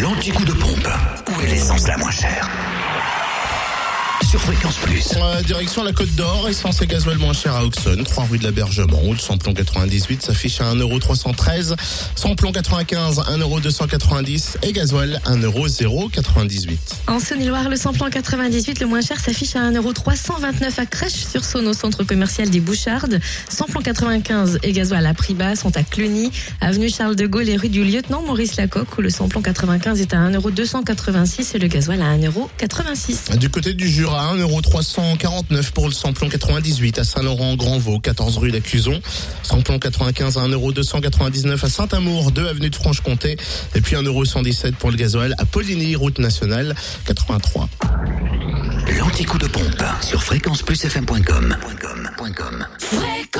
L'anti-coup de pompe. Où est l'essence la moins chère sur Fréquence Plus. Euh, direction la Côte d'Or, essence et gasoil moins cher à Auxonne, 3 rue de l'Abergement, où le samplon 98 s'affiche à 1,313€, samplon 95 1,290€ et gasoil 1,098€. En Saône-et-Loire, le samplon 98, le moins cher, s'affiche à 1,329€ à Crèche-sur-Saône, au centre commercial des Bouchardes. Samplon 95 et gasoil à prix bas sont à Cluny, avenue Charles de Gaulle et rue du lieutenant Maurice Lacocque, où le samplon 95 est à 1,286€ et le gasoil à 1,86€. Du côté du Jura, 1,349€ pour le samplon 98 à Saint-Laurent-Grandvaux, 14 rue d'Accuzon. Samplon 95 à 1,299€ à Saint-Amour, 2 avenue de Franche-Comté. Et puis 1,117€ pour le gasoil à Poligny, route nationale 83. L'anti-coup de pompe sur fréquenceplusfm.com. Fréquence Plus